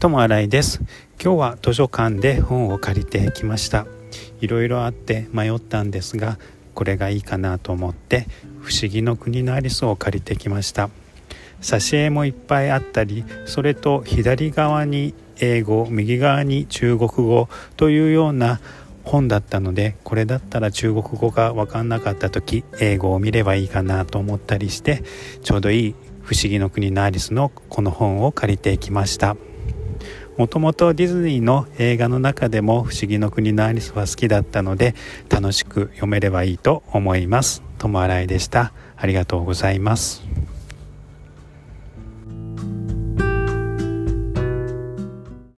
友新井です。今日は図書館で本を借りてきました。いろいろあって迷ったんですがこれがいいかなと思って不思議の国のアリスを借りてきました。挿絵もいっぱいあったりそれと左側に英語右側に中国語というような本だったのでこれだったら中国語が分かんなかった時英語を見ればいいかなと思ったりしてちょうどいい「不思議の国のアリス」のこの本を借りてきました。もともとディズニーの映画の中でも「不思議の国のアリス」は好きだったので楽しく読めればいいと思います。友新井でした。ありがとうございます。